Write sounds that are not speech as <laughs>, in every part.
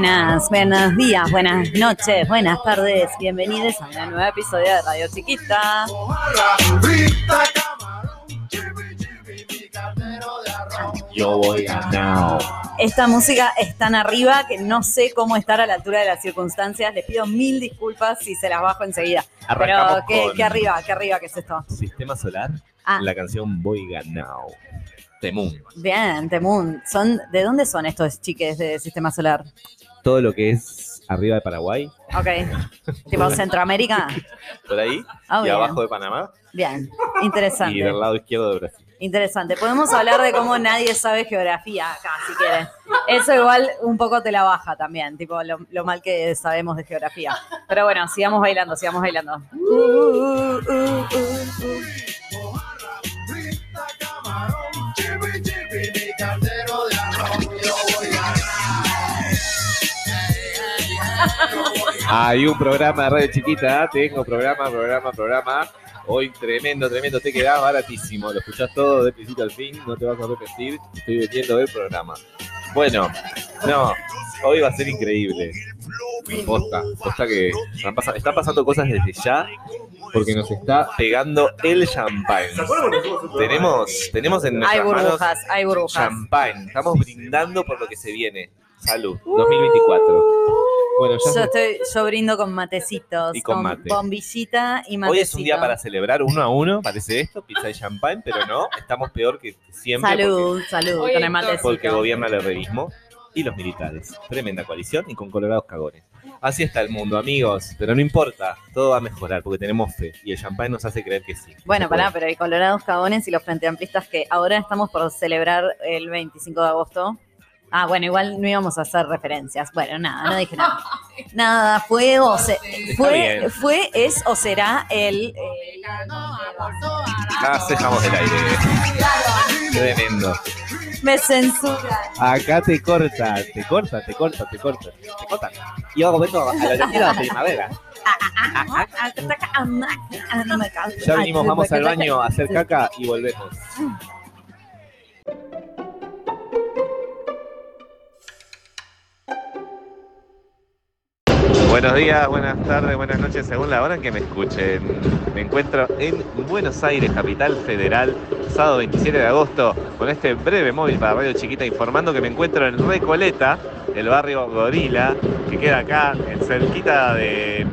Buenas, buenos días, buenas noches, buenas tardes. Bienvenidos a una nueva episodio de Radio Chiquita. Yo voy a now. Esta música es tan arriba que no sé cómo estar a la altura de las circunstancias. Les pido mil disculpas si se las bajo enseguida. Arrancamos Pero qué, con qué arriba, qué arriba que es esto. Sistema Solar, Ah. la canción Voy a now. Temun. Bien, Temun. Son, ¿De dónde son estos chiques de Sistema Solar? Todo lo que es arriba de Paraguay, Ok. <laughs> ¿Tipo Centroamérica? por ahí, Ah, y bien. abajo de Panamá, Bien, y interesante. del lado izquierdo de Brasil. Interesante. Podemos hablar de cómo nadie sabe geografía acá, si quieres. Eso igual un poco te la baja también, tipo lo, lo mal que sabemos de geografía. Pero bueno, sigamos bailando, sigamos bailando. Uh, uh, uh, uh, uh. Hay un programa de Radio Chiquita, tengo programa, programa, programa. Hoy tremendo, tremendo, te quedás baratísimo. Lo escuchás todo de principio al fin, no te vas a arrepentir. Estoy vendiendo el programa. Bueno, no, hoy va a ser increíble. Posta, posta que están, pasa- están pasando cosas desde ya porque nos está pegando el champagne. Tenemos, tenemos en Hay nuestras manos burbujas, hay burbujas. champagne. Estamos brindando por lo que se viene. Salud, 2024. Bueno, ya Yo se- estoy, yo brindo con matecitos, Y con mate. bombillita y matecito. Hoy es un día para celebrar uno a uno, parece esto, pizza y champagne, pero no, estamos peor que siempre Salud, salud, Hoy con el matecito. porque, porque gobierna el herrerismo y los militares. Tremenda coalición y con colorados cagones. Así está el mundo, amigos, pero no importa, todo va a mejorar porque tenemos fe y el champagne nos hace creer que sí. Bueno, pará, pero hay colorados cagones y los frente amplistas que ahora estamos por celebrar el 25 de agosto. Ah, bueno, igual no íbamos a hacer referencias. Bueno, nada, no dije nada. Nada, fue o se, fue, fue, es o será el. eh, Acá dejamos el aire. Tremendo. me censura. Acá te corta, te corta, te corta, te corta, te corta. Y ahora momento a la de primavera. Ya venimos, vamos al baño a hacer caca y volvemos. Buenos días, buenas tardes, buenas noches, según la hora en que me escuchen. Me encuentro en Buenos Aires, capital federal, sábado 27 de agosto, con este breve móvil para Radio Chiquita informando que me encuentro en Recoleta, el barrio Gorila, que queda acá, en cerquita de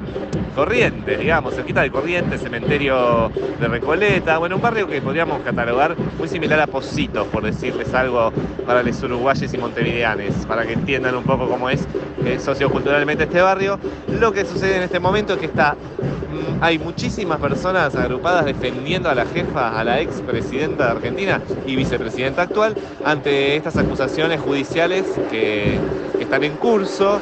Corrientes, digamos, cerquita de Corrientes, cementerio de Recoleta, bueno, un barrio que podríamos catalogar muy similar a Positos, por decirles algo para los uruguayos y montevideanes, para que entiendan un poco cómo es eh, socioculturalmente este barrio. Lo que sucede en este momento es que está, mm, hay muchísimas personas agrupadas defendiendo a la jefa, a la ex presidenta de Argentina y vicepresidenta actual, ante estas acusaciones judiciales que están en curso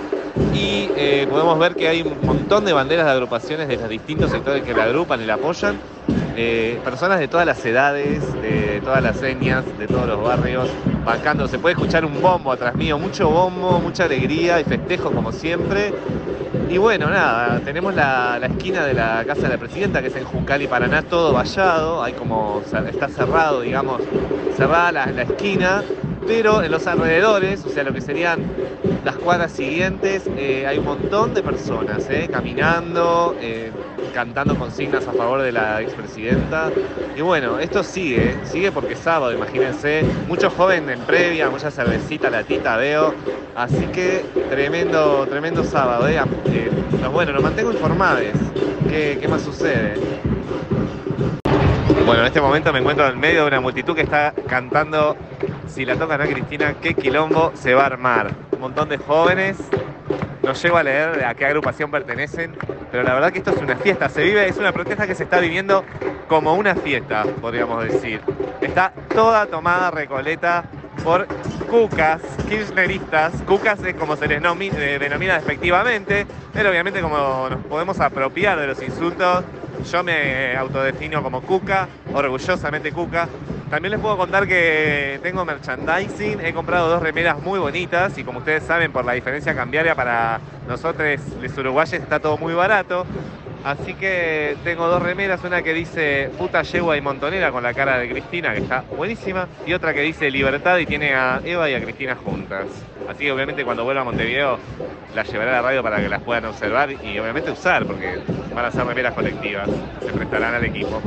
y eh, podemos ver que hay un montón de banderas de agrupaciones de los distintos sectores que la agrupan y la apoyan. Eh, personas de todas las edades, de todas las señas, de todos los barrios, bancando. Se puede escuchar un bombo atrás mío, mucho bombo, mucha alegría y festejo como siempre. Y bueno, nada, tenemos la, la esquina de la casa de la presidenta, que es en Juncal y Paraná, todo vallado, hay como, está cerrado, digamos, cerrada la, la esquina, pero en los alrededores, o sea, lo que serían las cuadras siguientes, eh, hay un montón de personas, eh, caminando, eh, cantando consignas a favor de la expresidenta. Y bueno, esto sigue, sigue porque es sábado, imagínense, muchos jóvenes en previa, mucha cervecita, latita veo, así que tremendo, tremendo sábado, nos- bueno, nos mantengo informados. ¿Qué, qué más sucede? Bueno, en este momento me encuentro en medio de una multitud que está cantando Si la tocan a Cristina, qué quilombo se va a armar. Un montón de jóvenes. No llego a leer a qué agrupación pertenecen, pero la verdad que esto es una fiesta. Se vive, es una protesta que se está viviendo como una fiesta, podríamos decir. Está toda tomada Recoleta por cucas, kirchneristas. Cucas es como se les eh, denomina despectivamente, pero obviamente como nos podemos apropiar de los insultos, yo me autodefino como cuca, orgullosamente cuca. También les puedo contar que tengo merchandising, he comprado dos remeras muy bonitas y como ustedes saben por la diferencia cambiaria para nosotros los uruguayos está todo muy barato. Así que tengo dos remeras, una que dice puta yegua y montonera con la cara de Cristina, que está buenísima, y otra que dice libertad y tiene a Eva y a Cristina juntas. Así que obviamente cuando vuelva a Montevideo las llevaré a la radio para que las puedan observar y obviamente usar, porque van a ser remeras colectivas, se prestarán al equipo.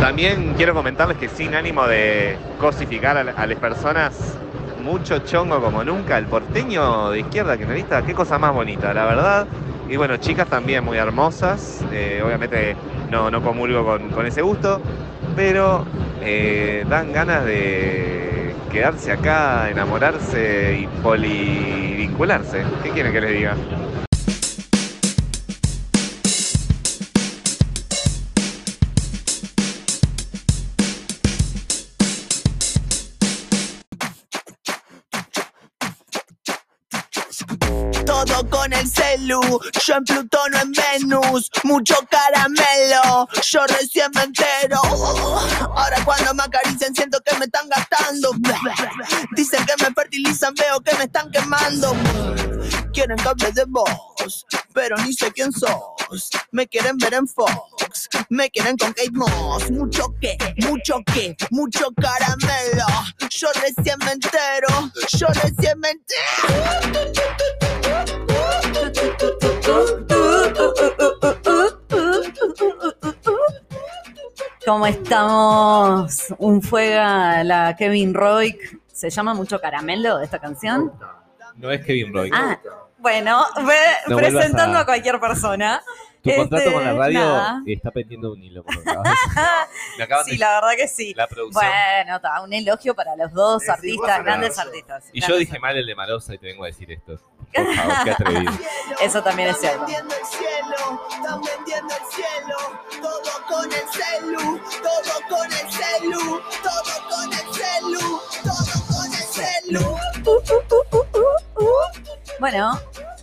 También quiero comentarles que sin ánimo de cosificar a, la- a las personas, mucho chongo como nunca, el porteño de izquierda que me vista, qué cosa más bonita, la verdad. Y bueno, chicas también muy hermosas, eh, obviamente no, no comulgo con, con ese gusto, pero eh, dan ganas de quedarse acá, enamorarse y polivincularse. ¿Qué quieren que les diga? Con el celu, yo en Plutón o en Venus, mucho caramelo, yo recién me entero. Ahora cuando me acarician siento que me están gastando. Dicen que me fertilizan, veo que me están quemando. Quieren hable de vos, pero ni sé quién sos. Me quieren ver en Fox, me quieren con Kate Moss. Mucho que, mucho que, mucho caramelo. Yo recién me entero, yo recién me ¿Cómo estamos? Un fuega la Kevin Roy. ¿Se llama mucho caramelo esta canción? No es Kevin Roy. Ah, bueno, ve- No presentando a- a... cualquier persona. tu contrato este, con la radio nada. está pendiendo un hilo. <laughs> Me acaban Sí, de la verdad que sí. la producción. Bueno, está, un elogio para los dos artistas, grandes artistas. y yo dije mal el de Marosa y te vengo a decir esto. Por favor, qué atrevido. <laughs> Eso también es cierto. Bueno,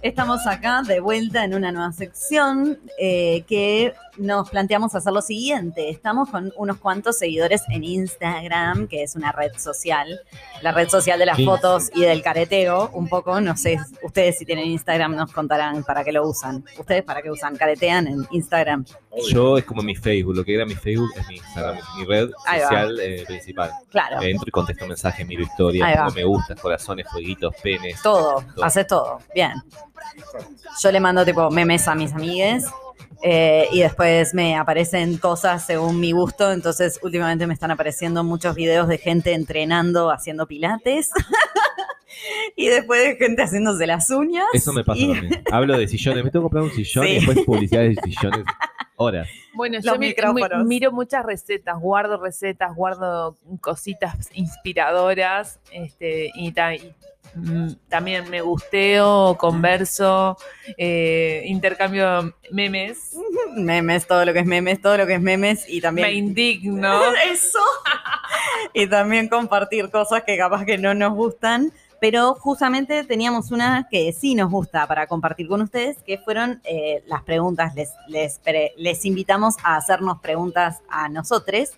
estamos acá de vuelta en una nueva sección eh, que nos planteamos hacer lo siguiente. Estamos con unos cuantos seguidores en Instagram, que es una red social, la red social de las Sí. fotos y del careteo, un poco, no sé, ustedes si tienen Instagram nos contarán para qué lo usan. ¿Ustedes para qué usan? ¿Caretean en Instagram? Yo es como mi Facebook, lo que era mi Facebook es mi Instagram, mi red social eh, principal. Claro, Entro y contesto mensajes, miro historias, pongo me gustas, corazones, fueguitos, penes. todo, Todo. haces todo, bien. Yo le mando tipo memes a mis amigues eh, y después me aparecen cosas según mi gusto. Entonces, últimamente me están apareciendo muchos videos de gente entrenando haciendo pilates. <laughs> y después de gente haciéndose las uñas. Eso me pasa y- también. Hablo de sillones, me tengo que comprar un sillón Sí. y después <laughs> publicidades de sillones. Horas. Bueno, Los yo mi- micrófonos. mi- miro muchas recetas, guardo recetas, guardo cositas inspiradoras, este, y, y, también me gusteo, converso, eh, intercambio memes, <laughs> memes, todo lo que es memes, todo lo que es memes y también... me indigno. <laughs> Eso. <laughs> y también compartir cosas que capaz que no nos gustan. Pero justamente teníamos una que sí nos gusta para compartir con ustedes, que fueron eh, las preguntas. Les, les, pre- les invitamos a hacernos preguntas a nosotros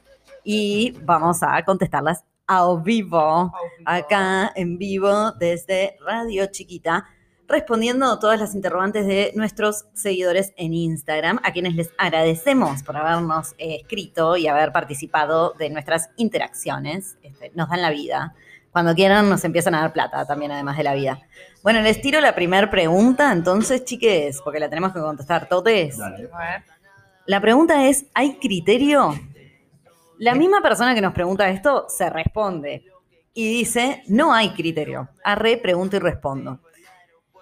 y vamos a contestarlas a vivo, acá en vivo desde Radio Chiquita, respondiendo a todas las interrogantes de nuestros seguidores en Instagram, a quienes les agradecemos por habernos eh, escrito y haber participado de nuestras interacciones. Este, nos dan la vida. Cuando quieran nos empiezan a dar plata también, además de la vida. Bueno, les tiro la primera pregunta, entonces, chiques, porque la tenemos que contestar todos. La pregunta es, ¿hay criterio? La misma persona que nos pregunta esto se responde y dice, no hay criterio. Arre, pregunto y respondo.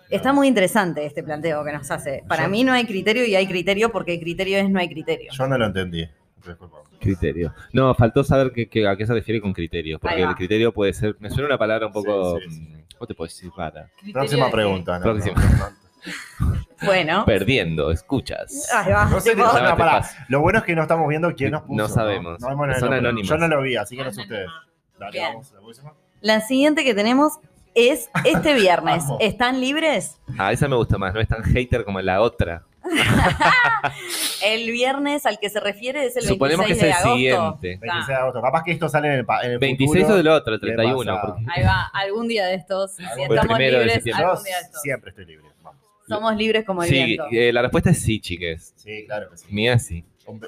Está muy interesante este planteo que nos hace. Para Yo- mí no hay criterio y hay criterio porque el criterio es no hay criterio. Yo no lo entendí. Disculpa. Criterio. No, faltó saber que, que- a qué se refiere con criterio. Ahí Porque va. el criterio puede ser. Me suena una palabra un poco. Sí, sí, sí. mm, ¿Cómo te puedo decir? Rara. Próxima pregunta. no, Próxima. no, no. Bueno, Perdiendo, escuchas. ahí va. No sé, tipo, no, no, pará. Lo bueno es que no estamos viendo quién nos puso. No sabemos. No, el Son nombre. anónimas. Yo no lo vi, así que no sé ustedes. Dale, Bien. vamos. La próxima. La siguiente que tenemos es este viernes. ¿Están libres? Ah, esa me gusta más. No es tan hater como la otra. <laughs> El viernes al que se refiere es el Suponemos que 26 es de el agosto. siguiente. 26 de agosto. Capaz que esto sale en el, en el 26 futuro. o del otro, el ¿Qué 31. pasa? Porque Ahí va, algún día de estos. Si estamos primero de libres, septiembre. algún día de estos. siempre estoy libre. Vamos. Somos libres como el Sí, viento. eh, la respuesta es sí, chiques. Sí, claro que sí. Mía sí.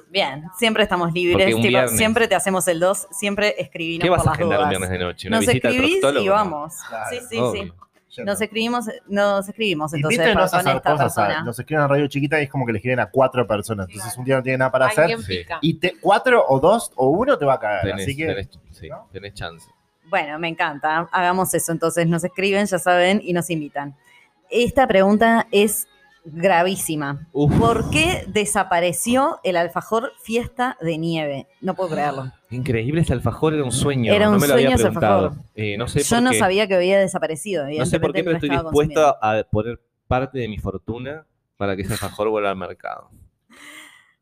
Bien, siempre estamos libres. tipo, viernes- siempre te hacemos el 2, siempre escribinos ¿Qué vas por a las agendar un viernes de noche? ¿Una Nos visita al escribís proctólogo? y vamos. Claro, sí, sí, sí. Obvio. Yo Nos no. escribimos, nos escribimos entonces Invítenos con a hacer esta cosas. a- persona. nos escriben a Radio Chiquita y es como que le escriben a cuatro personas. Entonces un día no tiene nada para hacer. Sí. Y te, cuatro o dos o uno te va a caer. Tenés, así que tenés, sí, ¿no? tenés chance. Bueno, me encanta. Hagamos eso. Entonces nos escriben, ya saben, y nos invitan. Esta pregunta es gravísima. Uf. ¿Por qué desapareció el alfajor fiesta de nieve? No puedo creerlo. Increíble ese alfajor, era un sueño. Era no un me lo había sueño preguntado. Eh, no sé Yo no qué. sabía que había desaparecido. No sé por qué, pero no estoy estaba dispuesto a poner parte de mi fortuna para que ese alfajor vuelva al mercado.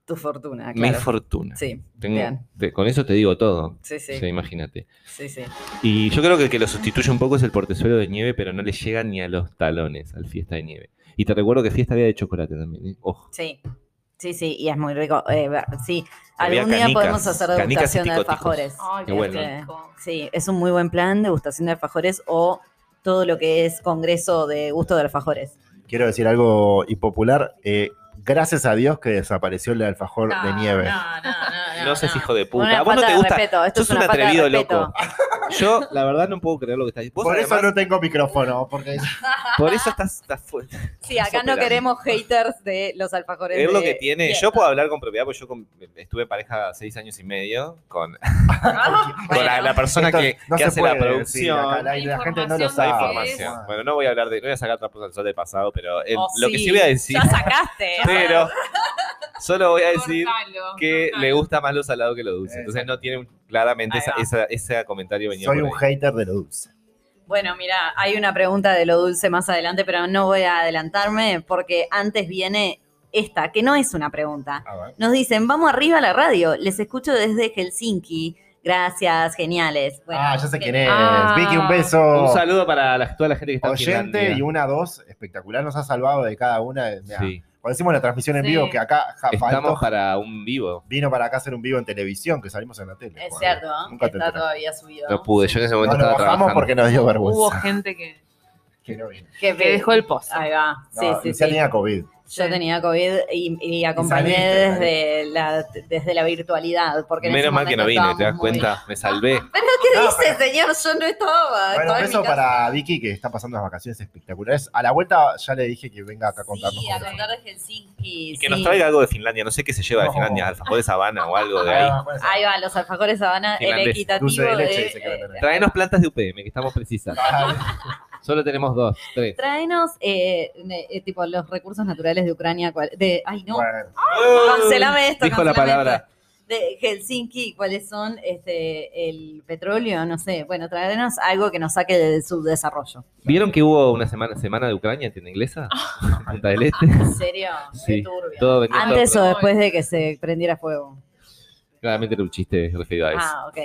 Tu fortuna, Mi claro. fortuna. Sí, Tengo- bien. te- con eso te digo todo. Sí, sí, imagínate. sí, sí. Y yo creo que el que lo sustituye un poco es el portezuelo de nieve, pero no le llega ni a los talones al fiesta de nieve. Y te recuerdo que fiesta había de chocolate también. ¿eh? Ojo. Sí, sí, sí, y es muy rico. Eh, sí, algún día podemos hacer degustación de alfajores. Ay, Qué qué bueno. rico. Sí, es un muy buen plan, degustación de alfajores o todo lo que es congreso de gusto de alfajores. quiero decir algo impopular. eh, gracias a Dios que desapareció el alfajor de nieve. No, no, no. No seas hijo de puta. Una ¿A vos no te de gusta? respeto. Esto Sos es un atrevido loco. Yo, la verdad, no puedo creer lo que estás diciendo. Por eso no tengo micrófono, porque <laughs> Por eso estás, estás fuerte. Sí, acá no queremos haters de los alfajores. Es lo que tiene. fiesta. Yo puedo hablar con propiedad, porque yo con- estuve en pareja seis años y medio con, Ah, <laughs> con la, bueno. la persona Esto que, no que se hace puede la producción. acá, la, la gente no lo sabe. información. Bueno, no voy a hablar de, no voy a sacar trapos al sol del pasado, pero el- Oh, lo que sí, sí voy a decir, Ya sacaste. <laughs> pero solo voy a decir Cortalo, que cortalo. le gusta más lo salado que lo dulce. Entonces no tiene un- claramente esa, esa- ese comentario venía Soy por un ahí. hater de lo dulce. Bueno, mira, hay una pregunta de lo dulce más adelante, pero no voy a adelantarme porque antes viene esta, que no es una pregunta. Nos dicen, vamos arriba a la radio, les escucho desde Helsinki. Gracias, geniales. Bueno, ah, ya sé quién es. Ah. Vicky, un beso. Un saludo para la- toda la gente que está en Oyente y una, dos, espectacular. Nos ha salvado de cada una. Mirá, Sí. Cuando hicimos la transmisión en Sí. vivo, que acá ja, Estamos faltó, para un vivo. vino para acá a hacer un vivo en televisión, que salimos en la tele. es cierto, ¿no? Nunca te está todavía subido. No pude, yo en ese No momento lo estaba bajamos trabajando. porque nos dio vergüenza. Hubo gente que, Que no vino. Que, que dejó el pozo. Ahí va, sí, No, sí, Lucía sí. tenía COVID. Yo tenía COVID y, y acompañé saliste, desde la, desde la virtualidad. Porque Menos mal que no vine, ¿te das cuenta? Me salvé. <laughs> ¿Pero qué No, dice, señor? Yo no estaba. Bueno, casa. para Vicky, que está pasando unas vacaciones espectaculares. A la vuelta ya le dije que venga acá a contarnos. Sí, a contar de Helsinki. Y que sí. nos traiga algo de Finlandia. No sé qué se lleva de. Finlandia, alfajores Habana o algo de ahí. Ah, Ahí va, los alfajores Habana, el equitativo de leche de- eh, Traenos plantas de UPM, que estamos precisas. <laughs> Solo tenemos dos, tres. Tráenos, eh, eh, tipo, los recursos naturales de Ucrania. De, ay, no. bueno. Cancelame esto. Dijo la palabra. esto. De Helsinki, ¿cuáles son este, el petróleo? No sé. Bueno, traernos algo que nos saque de su desarrollo. ¿Vieron que hubo una semana, semana de Ucrania en tienda inglesa? En Punta del Este. ¿En serio? <laughs> Sí, todo venía todo Antes o después de que se prendiera fuego. Claramente era un chiste referido a eso. Ah, ok.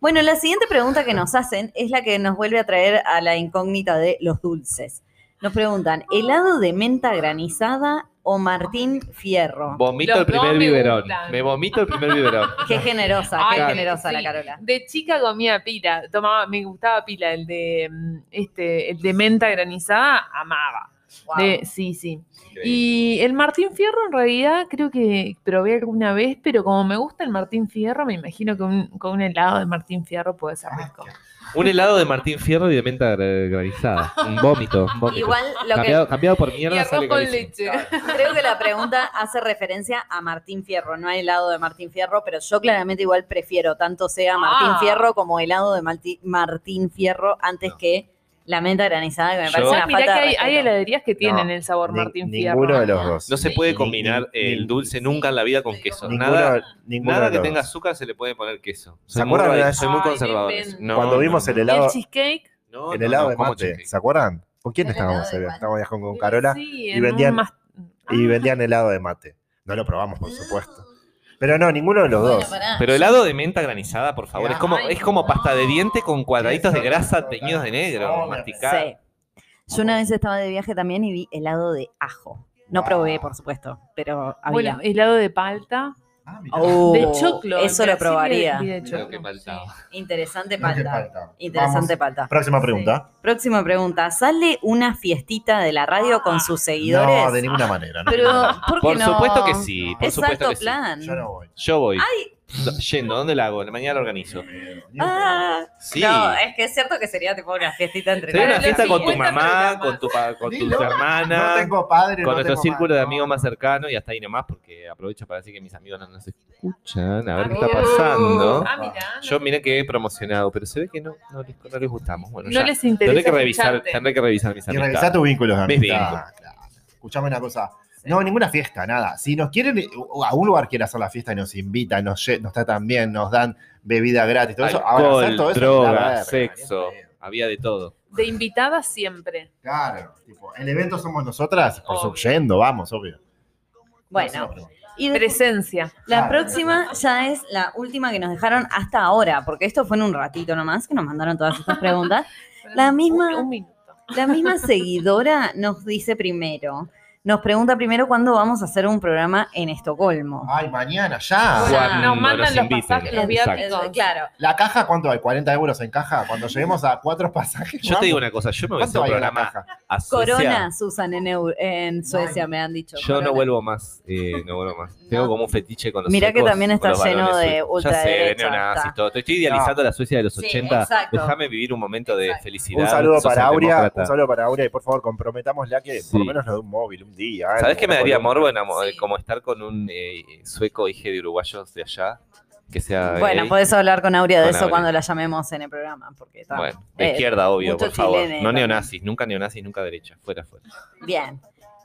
Bueno, la siguiente pregunta que nos hacen es la que nos vuelve a traer a la incógnita de los dulces. Nos preguntan, ¿helado de menta granizada o Martín Fierro? Vomito Los el primer me biberón. gustan. Me vomito el primer biberón. <laughs> Qué generosa, qué generosa sí. la Carola. De chica comía pila, tomaba, me gustaba pila, el de mm, este, el de menta granizada, amaba. Wow. De- sí, sí. Y el Martín Fierro en realidad creo que probé alguna vez, pero como me gusta el Martín Fierro, me imagino que un, con un helado de Martín Fierro puede ser rico. Un helado de Martín Fierro y de menta gra- granizada. Un vómito. Un vómito. Igual lo que cambiado, cambiado por Y mierda arroz sale con leche. creo que la pregunta hace referencia a Martín Fierro, no hay helado de Martín Fierro, pero yo claramente igual prefiero tanto sea Martín Ah. Fierro como helado de Martín Fierro antes que la menta granizada, que me Yo- parece una Mirá falta que de hay, heladerías que tienen No, el sabor Ni- Martín Fierro. ninguno de los dos. No se puede combinar ni- el ni- dulce nunca en la vida con queso. Ninguno, Nada, ninguno nada de que los tenga dos. azúcar se le puede poner queso. ¿Se Soy muy, acuerdan de radi- la- soy muy Ay. No, Cuando no, vimos no, el ¿Y helado, el cheesecake? no, el no, helado no, de ¿cómo mate, cheesecake? ¿se acuerdan? ¿Con quién El estábamos? de mate. Estábamos con, con Carola Sí, y en un vendían- mas- y Ah. vendían helado de mate. No lo probamos, por supuesto. Pero no, ninguno de los Bueno, dos. pará. Pero helado de menta granizada, por favor. Es como, Ay, es como no. pasta de diente con cuadraditos de grasa teñidos de negro, no, masticado. Sí. Yo una vez estaba de viaje también y vi helado de ajo. No probé, por supuesto, pero había. Bueno, helado de palta. Ah, mirá. Oh, de choclo. Eso lo probaría. vi de Lo choclo, que faltaba. Interesante palta. falta. Interesante Vamos. palta. Próxima pregunta. Próxima pregunta. ¿Sale una fiestita de la radio con sus seguidores? No, de ninguna manera. no. Pero, ¿por qué Por no? supuesto que sí, por es supuesto alto que sí. plan. Yo no voy. Yo voy. Yendo, ¿dónde la hago? Mañana la organizo. Ah, Sí. No, es que es cierto que sería tipo una fiestita entre Sería una fiesta con tu 50 mamá, con tu, pa- con tu Dilo. hermana, No tengo padre, con no nuestro tengo círculo de amigos más cercanos y hasta ahí nomás, porque aprovecho para decir que mis amigos no nos escuchan, a ver qué Ah, está pasando. Ah, mirá. Yo miré que he promocionado, pero se ve que no, no, les, no les gustamos. Bueno, no ya. les interesa. Tendré que revisar, escucharte. tendré que revisar mis Y amistades. revisar tus vínculos de Mis amistad. vínculos. Claro. Escuchame una cosa. No, ninguna fiesta, nada. Si nos quieren, a un lugar quiere hacer la fiesta y nos invitan, nos, nos tratan bien, nos dan bebida gratis, todo eso. Ahora, Alcohol, hacer todo eso, droga, sexo, había de todo. De invitada siempre. Claro, tipo, el evento somos nosotras, por Obvio. su yendo, vamos, obvio. Bueno, y de- Presencia. la Claro. próxima ya es la última que nos dejaron hasta ahora, porque esto fue en un ratito nomás que nos mandaron todas estas preguntas. <laughs> La misma- Un, un minuto. La misma seguidora nos dice primero, nos pregunta primero cuándo vamos a hacer un programa en Estocolmo. Ay, mañana, ya. Cuando nos mandan los inviten. pasajes, los viáticos. Claro, ¿La caja cuánto hay? ¿40 euros en caja? Cuando lleguemos a cuatro pasajes. Yo te digo una cosa, yo me voy a hacer ¿Cuánto un programa caja? a Suecia. coronas usan en, Suecia, me han dicho. Yo no Corona. vuelvo más, eh, no vuelvo más. Tengo como un fetiche con los Mirá que también está los lleno de suecos. Ya sé, neonazis, todo. Te estoy idealizando la Suecia de los Sí, 80. exacto. Déjame vivir un momento de Exacto. felicidad. Un saludo para Aurea, un saludo para Aurea y por favor comprometámosla que por lo menos nos dé un móvil un día. ¿Sabes qué me daría morbo enamo- Sí. como estar con un eh, sueco hijo de uruguayos de allá? Que sea Bueno, gay? podés hablar con Aurea de Con eso Aurea. cuando la llamemos en el programa, porque está. Bueno, de Eh, izquierda, obvio, por favor. No neonazis, nunca neonazis, nunca derecha. Fuera, fuera. Bien.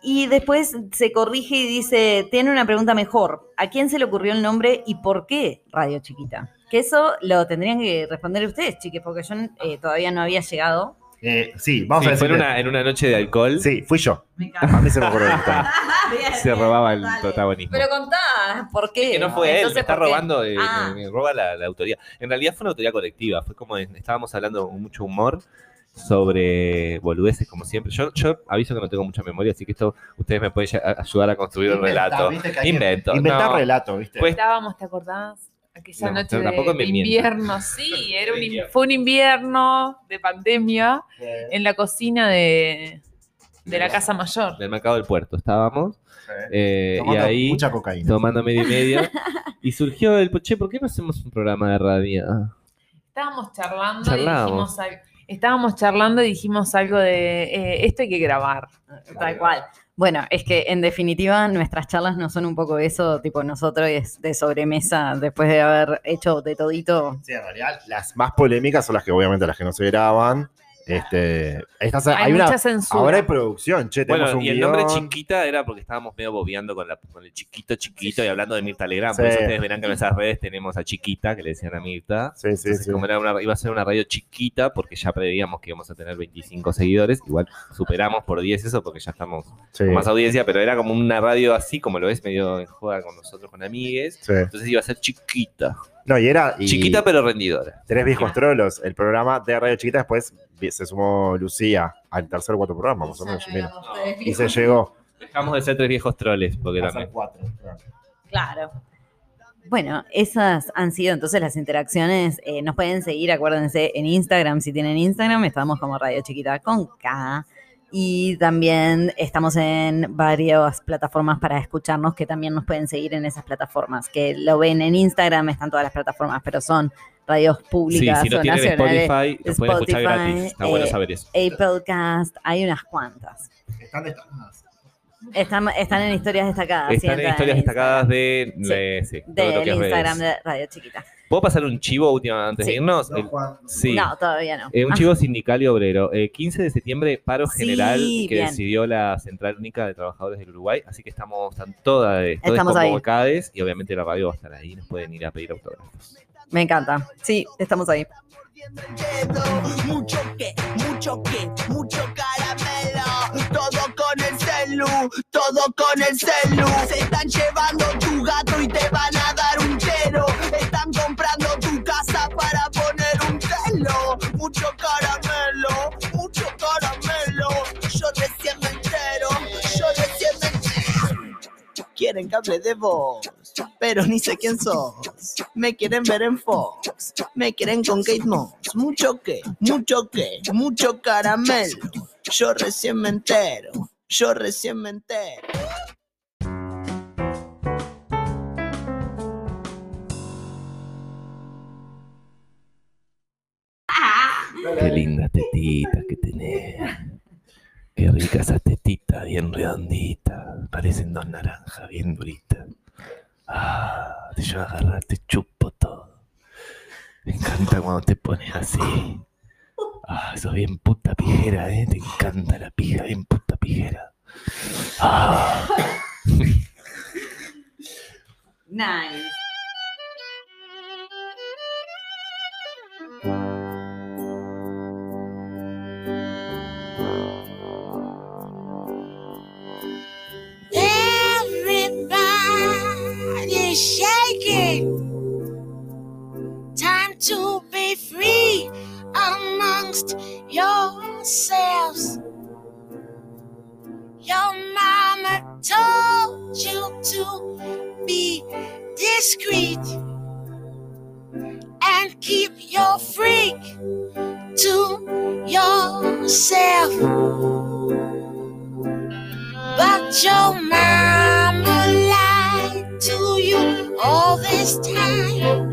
Y después se corrige y dice, tiene una pregunta mejor. ¿A quién se le ocurrió el nombre y por qué Radio Chiquita? Que eso lo tendrían que responder ustedes, chiques, porque yo eh, todavía no había llegado. Eh, sí, vamos Sí, a fue decir. en una, en una noche de alcohol. Sí, fui yo. Me A mí se me ocurrió esto. <laughs> Se robaba el protagonismo. Pero contá, ¿por qué? que no fue él, me está robando, eh, Ah. me, me roba la, la autoría. En realidad fue una autoría colectiva, fue como en- estábamos hablando con mucho humor sobre boludeces como siempre. Yo, yo aviso que no tengo mucha memoria, así que esto ustedes me pueden ayudar a construir un Inventá, relato. Invento. Inventar no. relato, ¿viste? Pues- Estábamos, ¿te acordás? Aquella No, noche tampoco de me invierno, sí, <laughs> era un, fue un invierno de pandemia Eh, en la cocina de, de la casa mayor. Del mercado del puerto estábamos eh, y tomando ahí Mucha cocaína. tomando medio y medio <laughs> y surgió el che, ¿por qué no hacemos un programa de radio? Estábamos charlando Charlábamos. y dijimos al- estábamos charlando y dijimos algo de eh, esto hay que grabar. Tal cual. Bueno, es que en definitiva nuestras charlas no son un poco eso, tipo nosotros es de sobremesa después de haber hecho de todito. Sí, en realidad, las más polémicas son las que obviamente las que no se graban. Este, estas, Hay, hay, una, mucha censura. ahora hay producción, che, tenemos Bueno, un y el nombre. Chiquita era porque estábamos medio bobeando con, la, con el chiquito, chiquito y hablando de Mirta Legrand. Sí. Por eso ustedes verán que en nuestras redes tenemos a Chiquita, que le decían a Mirta. Sí, sí, Entonces, sí. como era una, iba a ser una radio chiquita, porque ya preveíamos que íbamos a tener 25 seguidores, igual superamos por 10 eso, porque ya estamos Sí, con más audiencia, pero era como una radio así, como lo es, medio en juega con nosotros, con amigues. sí. Entonces iba a ser chiquita. No, y era. y Chiquita pero rendidora. Tres viejos trolos. El programa de Radio Chiquita después se sumó Lucía al tercer o cuarto programa, más o menos. Y se llegó. Dejamos de ser tres viejos troles, porque a también. ser cuatro. claro. Claro. Bueno, esas han sido entonces las interacciones. Eh, nos pueden seguir, acuérdense, en Instagram. Si tienen Instagram, estamos como Radio Chiquita con K. Y también estamos en varias plataformas para escucharnos, que también nos pueden seguir en esas plataformas. Que lo ven en Instagram, están todas las plataformas, pero son radios Sí, públicas si no o tienen. Spotify, lo pueden escuchar gratis. Está bueno eh, saber eso. Applecast, hay unas cuantas. Están destacadas. Están, están en historias destacadas. sí, Están en historias destacadas de, Sí. de- sí, Del que Instagram redes. de Radio Chiquita. ¿Puedo pasar un chivo última antes de irnos? No, Juan. sí. No, todavía no. Eh, un Ah, chivo sindical y obrero. Eh, 15 de septiembre, paro Sí, general que bien. decidió la Central Única de Trabajadores del Uruguay. Así que estamos están todas, todas Estamos ahí. convocadas y obviamente la radio va a estar ahí. Nos pueden ir a pedir autógrafos. Me encanta. Sí, estamos ahí. Mucho que, mucho que, mucho caramelo. Celu, todo con el celu. Se están llevando tu gato y te van a dar un chero. Están comprando tu casa para poner un telo. Mucho caramelo, mucho caramelo. Yo recién me entero, yo recién me entero. Quieren cambiar. hable de vos, pero ni sé quién sos. Me quieren ver en Fox, me quieren con Kate Moss. Mucho que, mucho que, mucho caramelo. Yo recién me entero, yo recién me. Qué lindas tetitas que tenés. Qué ricas esas tetitas, bien redonditas. Parecen dos naranjas, bien duritas. Ah, te a agarrar, te chupo todo. Me encanta cuando te pones así. Ah, sos bien puta pijera, ¿eh? Te encanta la pija, bien puta pijera. Ah. Nice. Everybody shaking. Time to yourselves. Your mama told you to be discreet and keep your freak to yourself. But your mama lied to you all this time.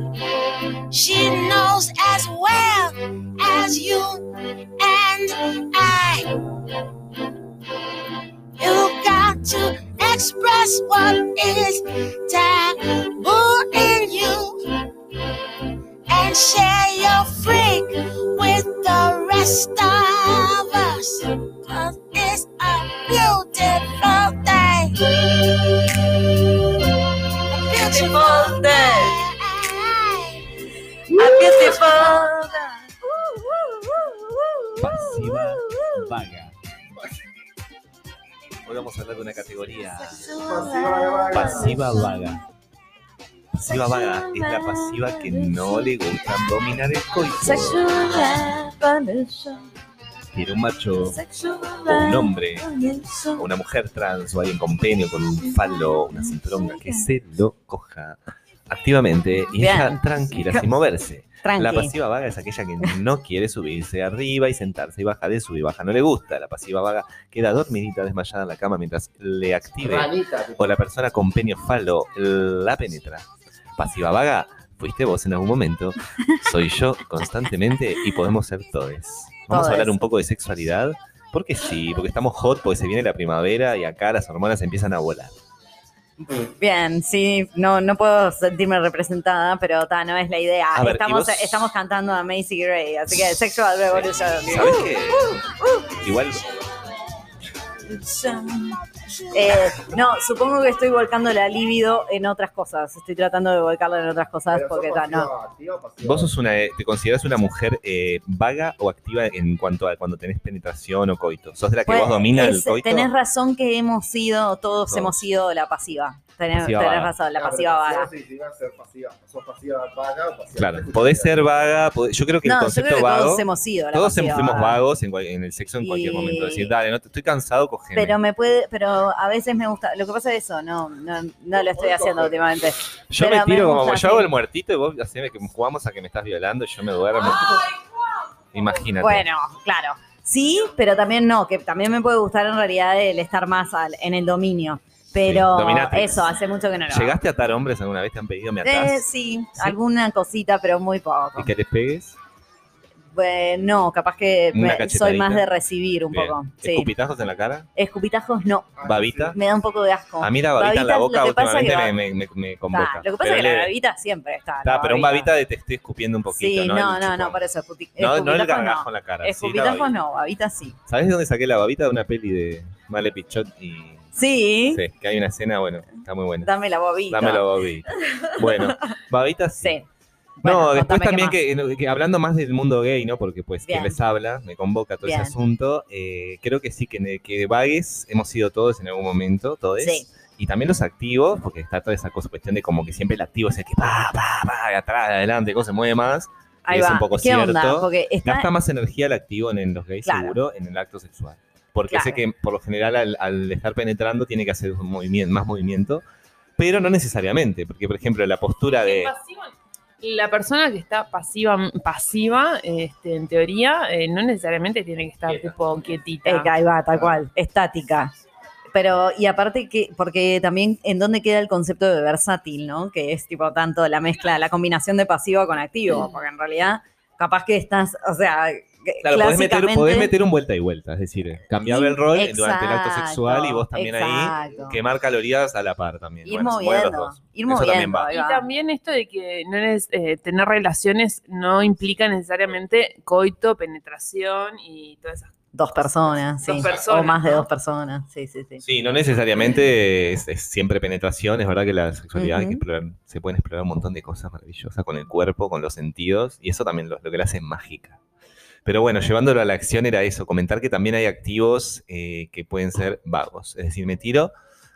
She knows as well as you and I. You got to express what is taboo in you and share your freak with the rest of us. Pasiva vaga. Hoy vamos a hablar de una categoría pasiva vaga. Pasiva vaga es la pasiva que no le gusta dominar el coito. Quiere un macho o un hombre o una mujer trans o alguien con pene con un falo, una cinturonga que se lo coja activamente y ella tranquila, sin moverse. Tranqui. La pasiva vaga es aquella que no quiere subirse arriba y sentarse y baja de sub y baja. No le gusta. La pasiva vaga queda dormidita, desmayada en la cama mientras le active Ranita, o la persona con peño falo la penetra. Pasiva vaga, fuiste vos en algún momento, soy yo constantemente y podemos ser todos. Vamos a hablar un poco de sexualidad. Porque sí, porque estamos hot, porque se viene la primavera y acá las hormonas empiezan a volar. Bien, sí, no, no puedo sentirme representada, pero ta, no es la idea. A ver, ¿y estamos, vos? estamos cantando a Macy Gray, así que Sexual Revolution. ¿Sabes qué? Igual Eh, no, supongo que estoy volcando la libido en otras cosas. Estoy tratando de volcarla en otras cosas Pero porque no. pasiva activa o pasiva vos sos una, te consideras una mujer eh, vaga o activa en cuanto a cuando tenés penetración o coito. ¿Sos de la que Pues, vos dominas el coito? Tenés razón que hemos sido, todos, Todos. hemos sido la pasiva. Tenés, Pasiva tenés vaga. razón, la pasiva vaga. sí, sí, va a ser pasiva. ¿Sos pasiva vaga o pasiva Claro, podés ser vaga, podés- yo creo que el No, yo concepto creo que vago... todos hemos sido la Todos pasiva fuimos vaga. vagos en, el sexo en cualquier momento. Decir, dale, no te estoy cansado, Pero me puede, pero a veces me gusta. Lo que pasa es eso, no, no, no lo estoy haciendo últimamente. yo pero me me tiro como, yo hago el muertito y vos haceme que jugamos a que me estás violando y yo me duermo. Imagínate. Bueno, claro. Sí, pero también no, que también me puede gustar en realidad el estar más al- en el dominio. Pero Sí, eso, hace mucho que no lo hago. ¿Llegaste a atar hombres alguna vez? ¿Te han pedido me Eh, atás? sí, alguna cosita, pero muy poco. ¿Y que les pegues? Eh, no, capaz que me- soy más de recibir un Bien. poco. Sí. ¿Escupitajos en la cara? Escupitajos no, ¿Babita? me da un poco de asco. A mí la babita en la boca últimamente que me, me, me, me Ta, convoca. lo que pasa es que la babita siempre está. La pero un babita. de te estoy escupiendo un poquito, Sí, ¿no? no, no, no, por eso. No, no el gargajo en la cara. Escupitajos no, babita sí. ¿Sabes de dónde saqué la babita? De una peli de Male Pichot y... Sí, Sí, que hay una escena, bueno, está muy buena. dame la babita. Dame la <laughs> babita. Bueno, babita sí. Sí. No, después también que, que hablando más del mundo gay, ¿no? Porque pues Bien. les habla, me convoca todo Bien. ese asunto, eh, creo que sí, que, que vagues hemos sido todos en algún momento, todos. Sí. Y también los activos, porque está toda esa cosa, cuestión de como que siempre el activo es el que va, va, va, de atrás, de adelante, cómo se mueve más. Ahí es va. un poco ¿Qué cierto. onda? Porque está, Gasta más energía el activo en, en los gays, Claro. seguro, en el acto sexual. Porque Claro. sé que por lo general al, al estar penetrando tiene que hacer un movimiento, más movimiento pero no necesariamente, porque por ejemplo la postura de... La persona que está pasiva, pasiva este, en teoría, eh, no necesariamente tiene que estar tipo quietita. Eh, ahí va, tal cual, estática. Pero, y aparte que, porque también en dónde queda el concepto de versátil, ¿no? Que es tipo tanto la mezcla, la combinación de pasivo con activo, <clears throat> porque en realidad capaz que estás, o sea, Claro, podés meter, clásicamente- podés meter un vuelta y vuelta, es decir, cambiar el rol durante el acto sexual y vos también ahí quemar calorías a la par también. Ir Bueno, moviendo, dos. ir Eso también moviendo, va. Y también esto de que no es, eh, tener relaciones no implica necesariamente coito, penetración y todas esas Dos personas, Dos personas, o más de dos personas, sí, sí, sí. Sí, no necesariamente es, es siempre penetración, es verdad que la sexualidad hay que explorar- se pueden explorar un montón de cosas maravillosas con el cuerpo, con los sentidos, y eso también lo, lo que la hace mágica. Pero bueno, llevándolo a la acción era eso, comentar que también hay activos eh, que pueden ser vagos. Es decir, me tiro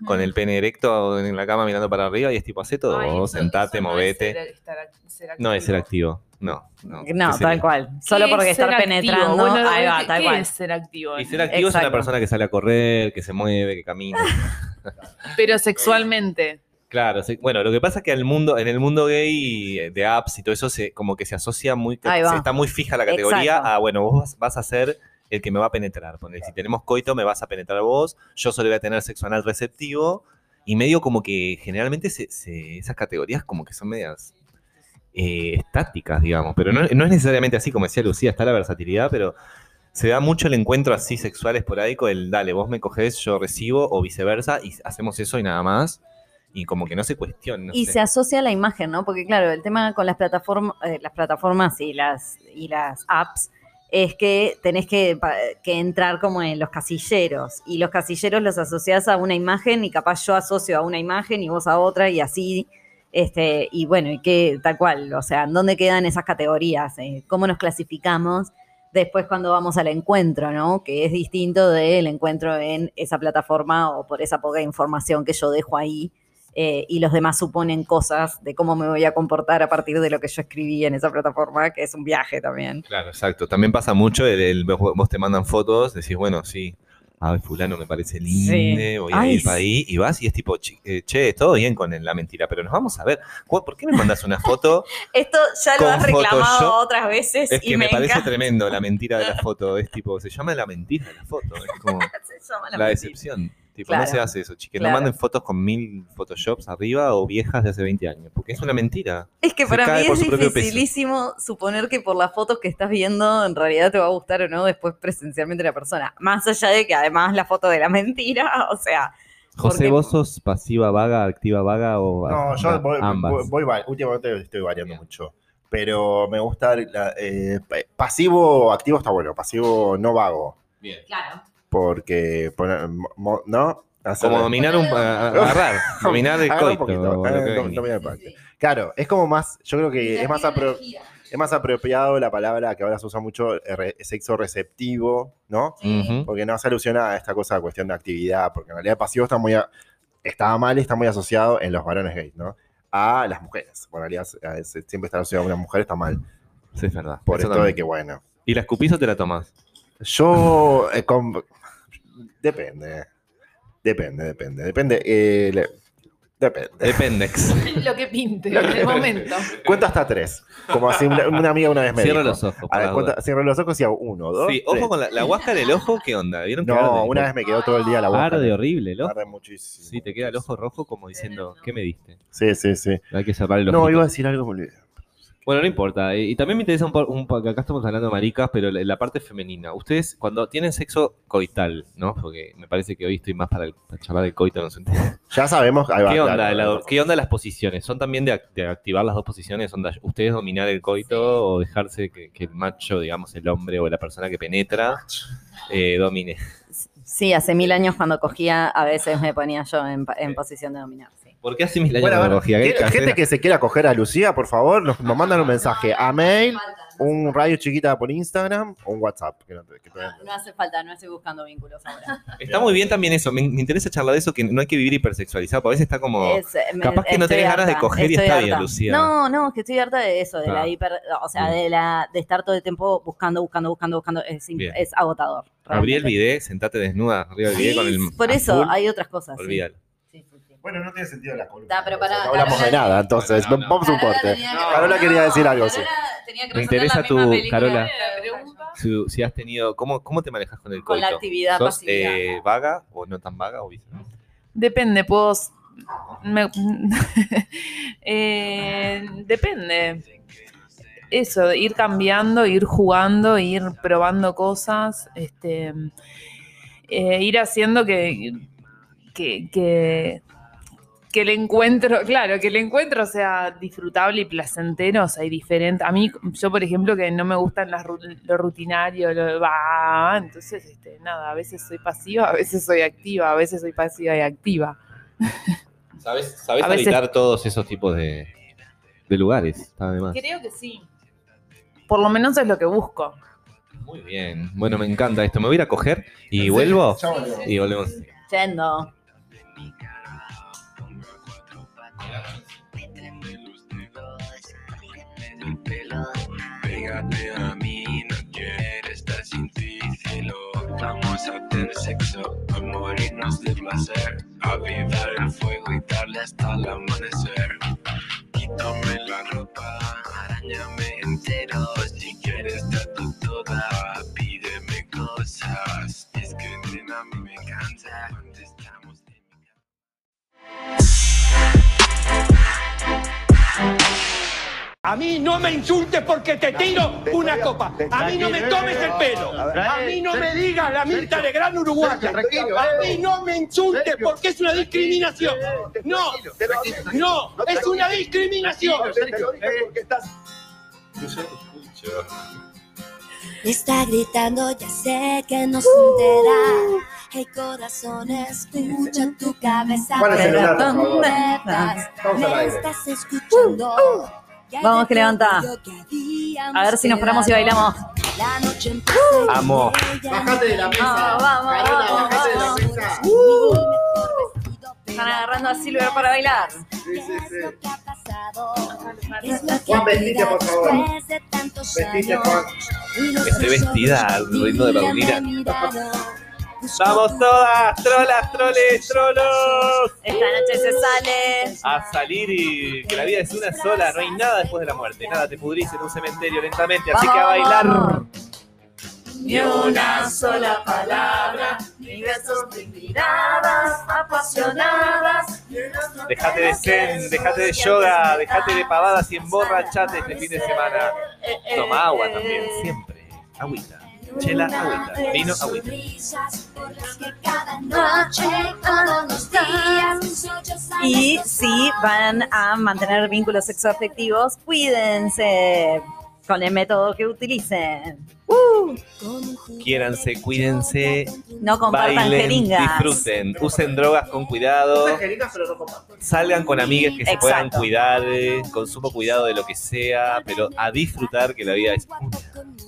con el pene erecto en la cama mirando para arriba y es tipo, hace todo, Ay, eso- sentate, eso no es movete. ser- estar ac- ser No es ser activo. activo, no. No, No, ¿Qué tal cual. Solo ¿Qué porque es estar activo? penetrando, Bueno, ahí va, ¿qué- tal ¿qué cual. es ser activo? Y ser activo es una persona que sale a correr, que se mueve, que camina. Pero <laughs> sexualmente. Claro, sí. bueno, lo que pasa es que el mundo, en el mundo gay eh, de apps y todo eso, se, como que se asocia muy, se está muy fija la categoría Exacto. a, bueno, vos vas, vas a ser el que me va a penetrar. Ponele, si tenemos coito, me vas a penetrar vos, yo solo voy a tener sexo anal receptivo, y medio como que generalmente se- se- esas categorías como que son medias eh, estáticas, digamos, pero no, no es necesariamente así, como decía Lucía, está la versatilidad, pero se da mucho el encuentro así sexual esporádico, el dale, vos me cogés, yo recibo, o viceversa, y hacemos eso y nada más. Y como que no se cuestiona. no y sé. se asocia a la imagen, ¿no? Porque claro, el tema con las plataformas, las plataformas y las y las apps es que tenés que, que entrar como en los casilleros y los casilleros los asociás a una imagen y capaz yo asocio a una imagen y vos a otra y así este y bueno y que tal cual, o sea, ¿en dónde quedan esas categorías? Eh, ¿Cómo nos clasificamos? Después cuando vamos al encuentro, ¿no? Que es distinto del encuentro en esa plataforma o por esa poca información que yo dejo ahí eh, y los demás suponen cosas de cómo me voy a comportar a partir de lo que yo escribí en esa plataforma, que es un viaje también. Claro, exacto. También pasa mucho, el, el- vos te mandan fotos, decís, bueno, sí, ay, fulano me parece lindo, voy a Ay, ir para ahí, y vas y es tipo, "Chi- eh, che, todo bien con la mentira, pero nos vamos a ver. ¿Cu- ¿Por qué me mandas una foto? <laughs> Esto ya lo has reclamado otras veces Es y que me, me, parece tremendo la mentira de la <laughs> foto. Es tipo, se llama la mentira de la foto. Es como <laughs> Se llama la decepción. Tipo, Claro. no se hace eso, chiques. Claro. No manden fotos con mil photoshops arriba o viejas de hace 20 años, porque es una mentira. Es que Se para mí por es su propio peso. dificilísimo suponer que por las fotos que estás viendo en realidad te va a gustar o no después presencialmente la persona. Más allá de que además la foto de la mentira, <laughs> o sea, José, Porque- ¿vos sos pasiva vaga, activa vaga o No, yo voy, ambas? voy- voy últimamente estoy variando mucho. Pero me gusta la- eh, pa- pasivo, activo está bueno, pasivo no vago. claro. Porque mo- ¿no? Hacer- Como dominar un. agarrar. <laughs> dominar el coito. poquito, eh, dominar el pacto. Claro, es como más, yo creo que es más, apro- es más apropiado la palabra que ahora se usa mucho, eh, re- sexo receptivo, ¿no? Porque no se alusiona a esta cosa cuestión de actividad, porque en realidad pasivo está muy, a- está mal y está muy asociado en los varones gays, ¿no? A las mujeres. Bueno, en realidad siempre está asociado a una mujer, está mal. Sí, es verdad. Por Eso esto también. de que, bueno, ¿Y la escupís o te la tomás? yo, eh, con- depende, depende, depende, depende, eh, le- depende. Dependex. <laughs> Lo que pinte en el momento. Cuento hasta tres, como así una, una amiga una vez me Cierra dijo. los ojos. por A ver, las cuenta- dudas. cierro los ojos y hago uno, dos, Sí, tres. ojo con la, la huasca en el ojo, ¿qué onda? ¿Vieron que No, arde? una vez me quedó todo el día la boca. Arde horrible el ojo. Arde muchísimo. Sí, te queda el ojo rojo como diciendo, ¿qué me diste? Sí, sí, sí. Hay que cerrar el ojo. No, iba a decir algo, me olvidé. Bueno, no importa. Y y también me interesa un poco, acá estamos hablando de maricas, pero la, la parte femenina. Ustedes, cuando tienen sexo coital, ¿no? Porque me parece que hoy estoy más para, el, para charlar de coito, no sé. Ya sabemos, ahí va, ¿Qué onda, claro. la- ¿Qué onda las posiciones? ¿Son también de, de activar las dos posiciones? ¿Onda ustedes dominar el coito o dejarse que, que el macho, digamos, el hombre o la persona que penetra, eh, domine? Sí, hace mil años cuando cogía, a veces me ponía yo en, pa- en posición de dominar. ¿Por qué hace mil años Bueno, a no ver, me cogía? ¿Qué gente- casera? que se quiera coger a Lucía, por favor, nos, nos <laughs> mandan un mensaje a mail, un radio chiquita por Instagram o un WhatsApp. que no que hace falta, no estoy buscando vínculos ahora. <laughs> Está muy bien también eso. Me, me interesa charlar de eso, que no hay que vivir hipersexualizado. porque A veces está como... Es, eh, me- capaz que no tenés ganas de coger y está bien. Lucía. No, no, que estoy harta de eso, de Ah. la hiper, o sea, Mm. de la de estar todo el tiempo buscando, buscando, buscando, buscando, es, es agotador. Abrí el bidet, sentate desnuda arriba del bidet Sí, con el... por eso hay otras cosas. Olvídalo. Sí. Bueno, no tiene sentido la columna. Pero no hablamos de nada, entonces No, no. vamos a un Carola corte. tenía que No, Carola quería decir algo, Me interesa tu- Carola. Si, si has tenido, ¿cómo, ¿cómo te manejas con el Con la coito? actividad ¿Sos pasiva. eh, vaga o no tan vaga o viceversa? Depende, puedo. me- <laughs> Eh, depende. Eso, ir cambiando, ir jugando, ir probando cosas, este, eh, ir haciendo que, que, que, que el encuentro, <laughs> claro, que el encuentro sea disfrutable y placentero, o sea, y diferente. A mí, yo por ejemplo, que no me gustan las lo rutinario, lo va, entonces, este, nada, a veces soy pasiva, a veces soy activa, a veces soy pasiva y activa. <laughs> ¿Sabes, sabes A veces- habitar todos esos tipos de, de lugares? Está de más. Creo que sí. Por lo menos es lo que busco. Muy bien. Bueno, me encanta esto. Me voy a ir a coger y vuelvo. Volvemos. Y volvemos. Yendo. Pégate a mí, no quiero estar sin ti, cielo. Vamos a tener sexo, a morirnos de placer. Avivar el fuego y darle hasta el amanecer. Quítame la ropa, arañame entero. Si quieres trato toda, pídeme cosas. Es que nena, a mí me encanta A mí no me insultes porque te tiro una copa. A mí no me tomes el pelo. A mí no me digas la Mirta Legrand uruguaya. A mí no me insultes porque es una discriminación. No, no, es una discriminación. Está gritando, ya sé que no se entera. Hey corazón, escucha tu cabeza. ¿Cuál es el Me estás escuchando. Vamos, que levanta. A ver si nos paramos y bailamos. La y Amo. ella Bájate de la mesa. Vamos, vamos, Carola, vamos, bájate de la mesa. Están agarrando a Silver para bailar. Sí, sí, sí. Juan, vestite, por favor. Vestite? Juan. Estoy vestida al ritmo de día ¡Vamos todas! ¡Trolas, troles, trolos! Esta noche se sale. A salir y que la vida es una sola, no hay nada después de la muerte, nada te pudrís en un cementerio lentamente, así que a bailar. Ni una sola palabra, ni besos ni miradas apasionadas. Dejate de zen, dejate de yoga, dejate de pavadas y emborrachate este fin de semana. Toma agua también, siempre. Agüita. Chela, agüita. Vino, agüita. Y si van a mantener vínculos sexoafectivos, cuídense con el método que utilicen. Uh, Quiéranse, cuídense, no compartan bailen, jeringas. disfruten, usen drogas con cuidado, Jeringas, pero no compartan. salgan con amigas que se puedan cuidar, eh, con sumo cuidado de lo que sea, pero a disfrutar que la vida es una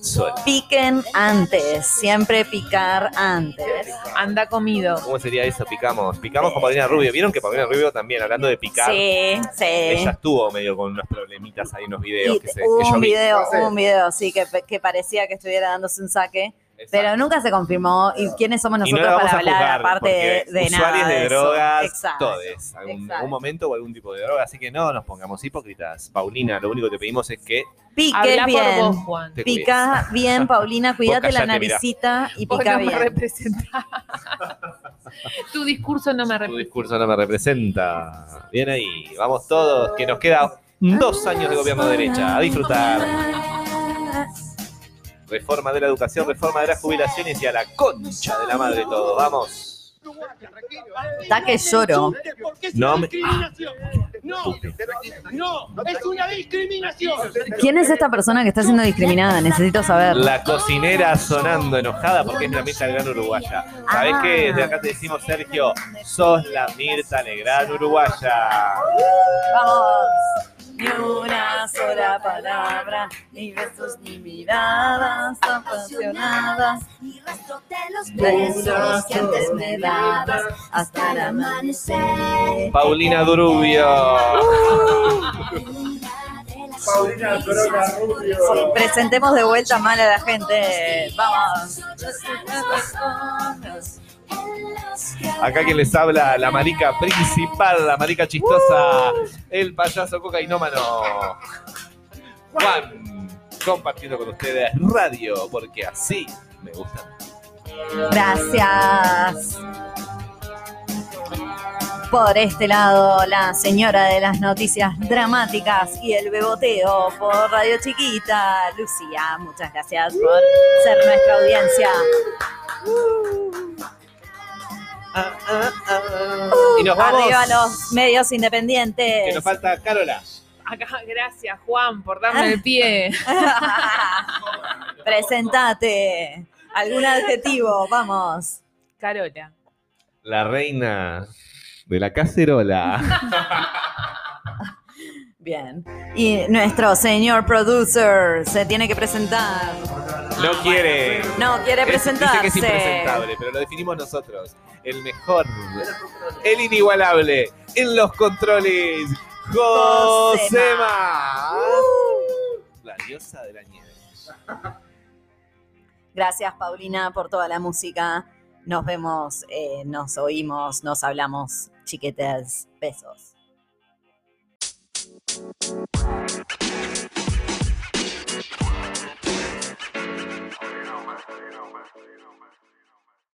sola. Piquen antes, siempre picar antes. Anda comido. ¿Cómo sería eso? Picamos. Picamos con Paulina Rubio. ¿Vieron que Paulina Rubio también, hablando de picar, Sí, sí. ella estuvo medio con unos problemitas ahí, unos videos Y que, se, hubo que yo un vi. video, hubo un video, sí, que, que parecía que estuviera dándose un saque, Exacto. pero nunca se confirmó. ¿Y quiénes somos no nosotros para hablar aparte de, de nada? usuarios de, eso? drogas, Exacto. todos, algún, algún momento o algún tipo de droga, así que no nos pongamos hipócritas. Paulina, lo único que te pedimos es que Pique Habla por bien. vos, Juan. te Pica bien, Paulina, cuídate la mirá. naricita y Vos pica no me bien. tu discurso no me tu representa. discurso no me representa. Bien ahí, vamos todos, que nos queda dos años de gobierno de derecha. A disfrutar. Reforma de la educación, reforma de las jubilaciones y a la concha de la madre todo. Vamos. Está que lloro. No me-. No, no, es una discriminación. ¿Quién es esta persona que está siendo discriminada? Necesito saber. La cocinera sonando enojada porque es la Mirta Legrand uruguaya. ¿Sabés Ah. qué? Desde acá te decimos, Sergio, sos la Mirta Legrand uruguaya. Vamos. Ni una sola palabra, ni besos ni miradas apasionadas. Ni rastro de los besos que antes me dabas hasta el amanecer. Paulina Durubio. <laughs> Paulina Droga Rubio. Presentemos de vuelta mal a la gente. Vamos. Acá quien les habla, la marica principal, la marica chistosa, el payaso cocainómano. Juan, compartiendo con ustedes radio, porque así me gustan. Gracias. Por este lado, la señora de las noticias dramáticas y el beboteo por Radio Chiquita, Lucía. Muchas gracias por ser nuestra audiencia. Y nos vamos. Arriba los medios Que independientes. nos falta Carola. Acá, gracias, Juan, por darme el <laughs> pie. <laughs> Presentate. ¿Algún adjetivo? Vamos. Carola. La reina de la cacerola. <laughs> Bien. Y nuestro señor producer se tiene que presentar. No quiere. No quiere Es- Dice que presentarse. es impresentable, pero lo definimos nosotros el mejor, el inigualable, en los controles, Josema. La diosa de la nieve. Gracias, Paulina, por toda la música. Nos vemos, eh, nos oímos, nos hablamos. Chiquetes, besos. know, man.